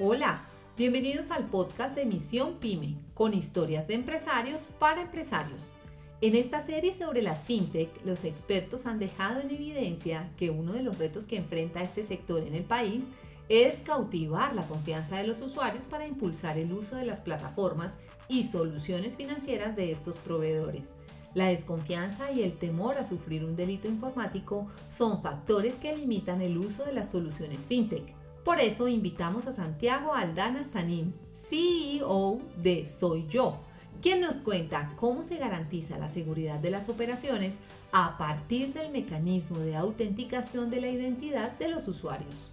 Hola, bienvenidos al podcast de Misión Pyme, con historias de empresarios para empresarios. En esta serie sobre las fintech, los expertos han dejado en evidencia que uno de los retos que enfrenta este sector en el país es cautivar la confianza de los usuarios para impulsar el uso de las plataformas y soluciones financieras de estos proveedores. La desconfianza y el temor a sufrir un delito informático son factores que limitan el uso de las soluciones fintech por eso invitamos a Santiago Aldana Sanín, CEO de Soy Yo, quien nos cuenta cómo se garantiza la seguridad de las operaciones a partir del mecanismo de autenticación de la identidad de los usuarios.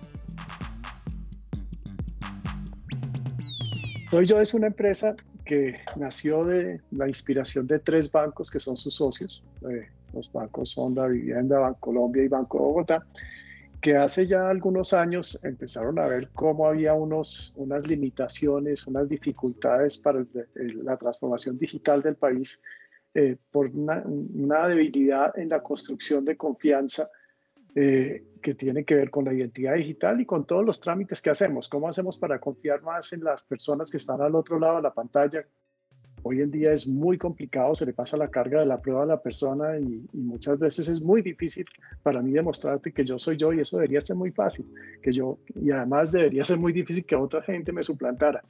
Soy Yo es una empresa que nació de la inspiración de tres bancos que son sus socios. Eh, los bancos son Vivienda, Banco Colombia y Banco Bogotá que hace ya algunos años empezaron a ver cómo había unos, unas limitaciones, unas dificultades para la transformación digital del país eh, por una, debilidad en la construcción de confianza eh, que tiene que ver con la identidad digital y con todos los trámites que hacemos. ¿Cómo hacemos para confiar más en las personas que están al otro lado de la pantalla? Hoy en día es muy complicado, se le pasa la carga de la prueba a la persona y, muchas veces es muy difícil para mí demostrarte que yo soy yo y eso debería ser muy fácil, que yo, y además debería ser muy difícil que otra gente me suplantara.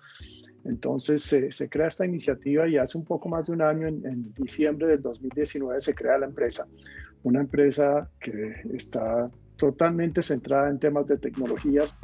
Entonces se, crea esta iniciativa y hace un poco más de un año, en, en diciembre del 2019, se crea la empresa. Una empresa que está totalmente centrada en temas de tecnologías.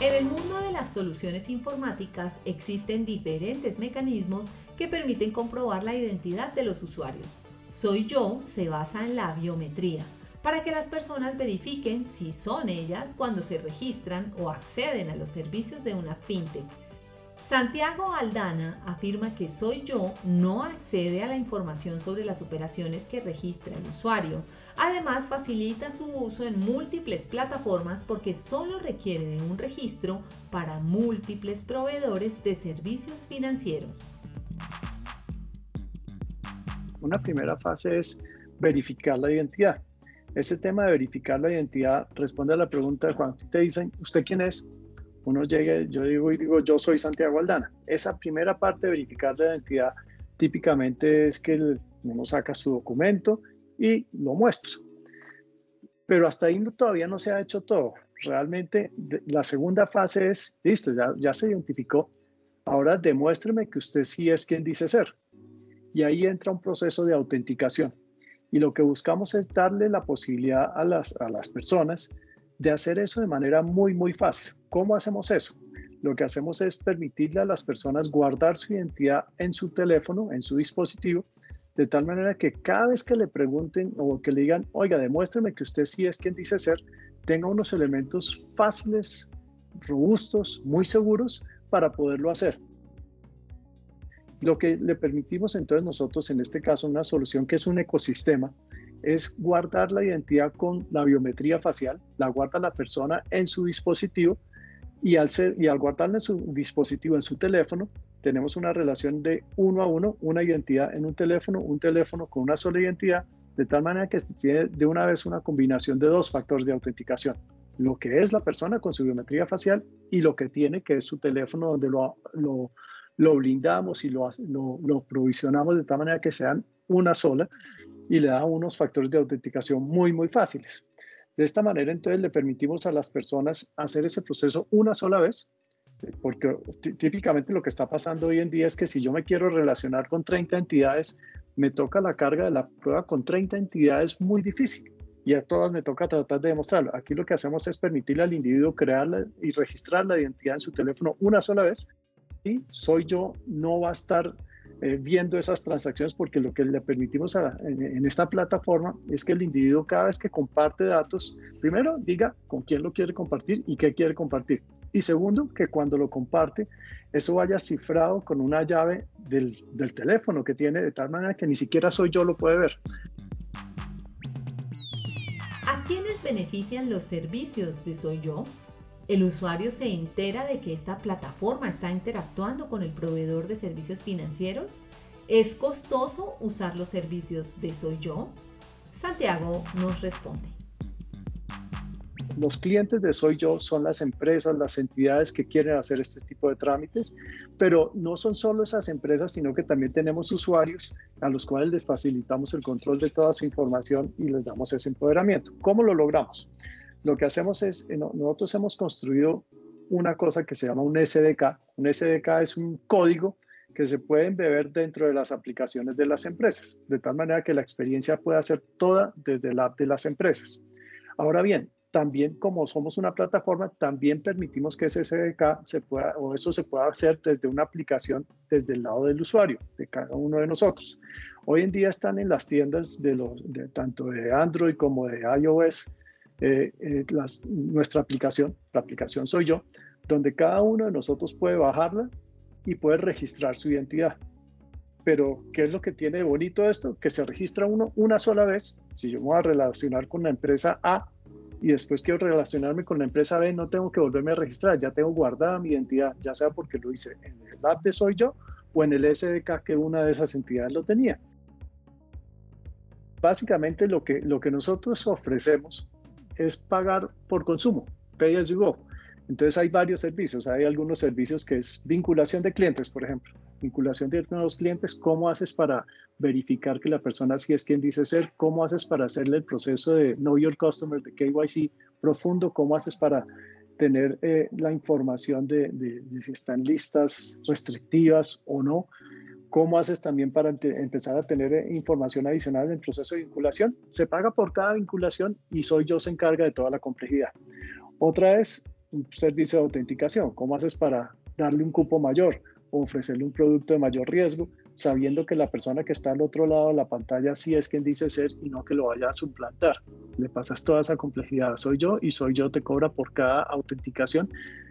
En el mundo de las soluciones informáticas existen diferentes mecanismos que permiten comprobar la identidad de los usuarios. Soy yo se basa en la biometría, para que las personas verifiquen si son ellas cuando se registran o acceden a los servicios de una fintech Santiago Aldana afirma que Soy Yo no accede a la información sobre las operaciones que registra el usuario. Además, facilita su uso en múltiples plataformas porque solo requiere de un registro para múltiples proveedores de servicios financieros. Una primera fase es verificar la identidad. Ese tema de verificar la identidad responde a la pregunta de Juan. Te dicen, ¿usted quién es? Uno llega, yo digo y digo, yo soy Santiago Aldana. Esa primera parte de verificar la identidad típicamente es que uno saca su documento y lo muestra. Pero hasta ahí todavía no se ha hecho todo. Realmente la segunda fase es, listo, ya, ya se identificó. Ahora demuéstreme que usted sí es quien dice ser. Y ahí entra un proceso de autenticación. Y lo que buscamos es darle la posibilidad a las, a las personas de hacer eso de manera muy, muy fácil. ¿Cómo hacemos eso? Lo que hacemos es permitirle a las personas guardar su identidad en su teléfono, en su dispositivo, de tal manera que cada vez que le pregunten o que le digan, oiga, demuéstreme que usted sí es quien dice ser, tenga unos elementos fáciles, robustos, muy seguros para poderlo hacer. Lo que le permitimos entonces nosotros, en este caso, una solución que es un ecosistema, es guardar la identidad con la biometría facial, la guarda la persona en su dispositivo y al, ser, y al en su dispositivo, en su teléfono, tenemos una relación de uno a uno, una identidad en un teléfono, un teléfono con una sola identidad, de tal manera que tiene de una vez una combinación de dos factores de autenticación. Lo que es la persona con su biometría facial y lo que tiene, que es su teléfono, donde lo, lo, lo blindamos y lo, lo, lo provisionamos de tal manera que sean una sola y le da unos factores de autenticación muy, muy fáciles. De esta manera, entonces, le permitimos a las personas hacer ese proceso una sola vez, porque típicamente lo que está pasando hoy en día es que si yo me quiero relacionar con 30 entidades, me toca la carga de la prueba con 30 entidades muy difícil y a todas me toca tratar de demostrarlo. Aquí lo que hacemos es permitirle al individuo crear y registrar la identidad en su teléfono una sola vez y soy yo no va a estar eh, viendo esas transacciones porque lo que le permitimos en, esta plataforma es que el individuo cada vez que comparte datos, primero diga con quién lo quiere compartir y qué quiere compartir. Y segundo, que cuando lo comparte, eso vaya cifrado con una llave del, del teléfono que tiene de tal manera que ni siquiera soy yo lo puede ver. ¿A quiénes benefician los servicios de Soy Yo? El usuario se entera de que esta plataforma está interactuando con el proveedor de servicios financieros. ¿Es costoso usar los servicios de Soy Yo? Santiago nos responde. los clientes de Soy Yo son las empresas, las entidades que quieren hacer este tipo de trámites, pero no son solo esas empresas, sino que también tenemos usuarios a los cuales les facilitamos el control de toda su información y les damos ese empoderamiento. ¿Cómo lo logramos? Lo que hacemos es, eh, nosotros hemos construido una cosa que se llama un SDK. Un SDK es un código que se puede embeber dentro de las aplicaciones de las empresas, de tal manera que la experiencia pueda ser toda desde la app de las empresas. Ahora bien, también como somos una plataforma, también permitimos que ese SDK se pueda, o eso se pueda hacer desde una aplicación desde el lado del usuario, de cada uno de nosotros. Hoy en día están en las tiendas de los, tanto de Android como de iOS, eh, eh, nuestra aplicación, la aplicación soy yo, donde cada uno de nosotros puede bajarla y puede registrar su identidad. Pero, ¿qué es lo que tiene de bonito esto? Que se registra uno una sola vez. Si yo me voy a relacionar con la empresa A y después quiero relacionarme con la empresa B, no tengo que volverme a registrar, ya tengo guardada mi identidad, ya sea porque lo hice en el app de Soy Yo o en el SDK que una de esas entidades lo tenía. Básicamente lo que, lo que nosotros ofrecemos es pagar por consumo, pay as you go. Entonces hay varios servicios, hay algunos servicios que es vinculación de clientes, por ejemplo, vinculación de nuevos clientes, ¿cómo haces para verificar que la persona sí es quien dice ser? ¿Cómo haces para hacerle el proceso de Know Your Customer, de KYC profundo? ¿Cómo haces para tener eh, la información de, de, si están listas restrictivas o no? ¿Cómo haces también para empezar a tener eh, información adicional en el proceso de vinculación? Se paga por cada vinculación y soy yo se encarga de toda la complejidad. Otra es un servicio de autenticación. ¿Cómo haces para darle un cupo mayor o ofrecerle un producto de mayor riesgo, sabiendo que la persona que está al otro lado de la pantalla sí es quien dice ser y no que lo vaya a suplantar? Le pasas toda esa complejidad. Soy yo y soy yo te cobra por cada autenticación.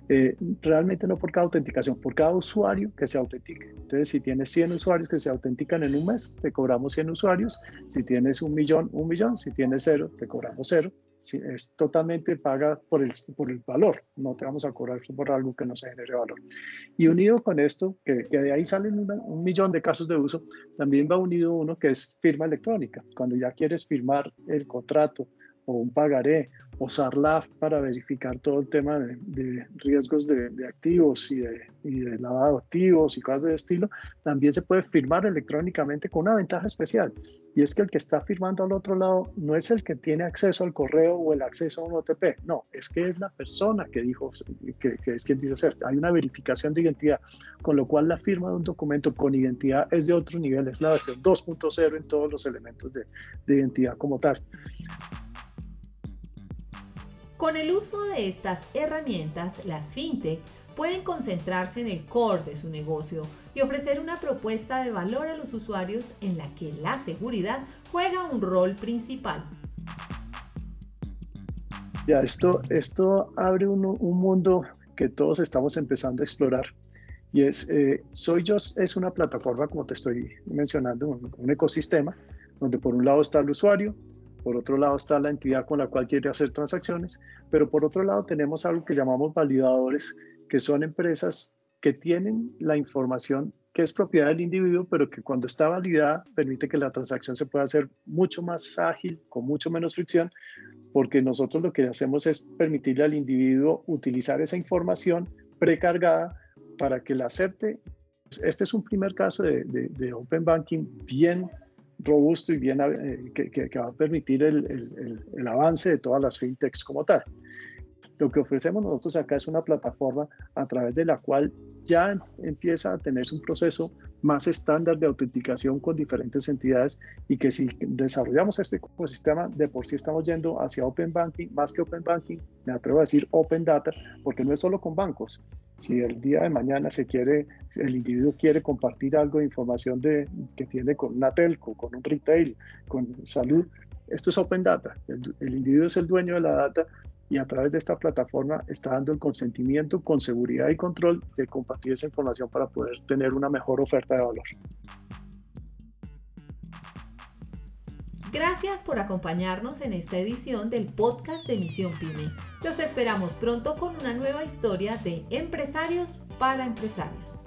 Eh, realmente no por cada autenticación, por cada usuario que se autentique. Entonces, si tienes 100 usuarios que se autentican en un mes, te cobramos 100 usuarios. Si tienes un millón, un millón. Si tienes cero, te cobramos cero es totalmente paga por el, por el valor, no te vamos a cobrar por algo que no se genere valor. Y unido con esto, que, de ahí salen un millón de casos de uso, también va unido uno que es firma electrónica. Cuando ya quieres firmar el contrato o un pagaré o SARLAF para verificar todo el tema de, riesgos de, activos y de, y de, lavado de activos y cosas de estilo, también se puede firmar electrónicamente con una ventaja especial. Y es que el que está firmando al otro lado no es el que tiene acceso al correo o el acceso a un OTP, no, es que es la persona que dijo que, que es quien dice ser. Hay una verificación de identidad, con lo cual la firma de un documento con identidad es de otro nivel, es la versión 2.0 en todos los elementos de, de identidad como tal. Con el uso de estas herramientas, las fintech pueden concentrarse en el core de su negocio y ofrecer una propuesta de valor a los usuarios en la que la seguridad juega un rol principal. Ya, esto, esto abre un, un mundo que todos estamos empezando a explorar. Y es, eh, SoyJoss es una plataforma, como te estoy mencionando, un, ecosistema, donde por un lado está el usuario, por otro lado está la entidad con la cual quiere hacer transacciones, pero por otro lado tenemos algo que llamamos validadores, que son empresas que tienen la información que es propiedad del individuo, pero que cuando está validada permite que la transacción se pueda hacer mucho más ágil, con mucho menos fricción, porque nosotros lo que hacemos es permitirle al individuo utilizar esa información precargada para que la acepte. Este es un primer caso de, de Open Banking bien robusto y bien eh, que, va a permitir el, el, avance de todas las fintechs como tal. Lo que ofrecemos nosotros acá es una plataforma a través de la cual ya empieza a tenerse un proceso más estándar de autenticación con diferentes entidades y que si desarrollamos este ecosistema, de por sí estamos yendo hacia Open Banking, más que Open Banking, me atrevo a decir Open Data, porque no es solo con bancos, si el día de mañana se quiere, el individuo quiere compartir algo de información de, que tiene con una telco, con un retail, con salud, esto es open data. El, el, individuo es el dueño de la data y a través de esta plataforma está dando el consentimiento con seguridad y control de compartir esa información para poder tener una mejor oferta de valor. Gracias por acompañarnos en esta edición del podcast de Misión Pyme. Los esperamos pronto con una nueva historia de empresarios para empresarios.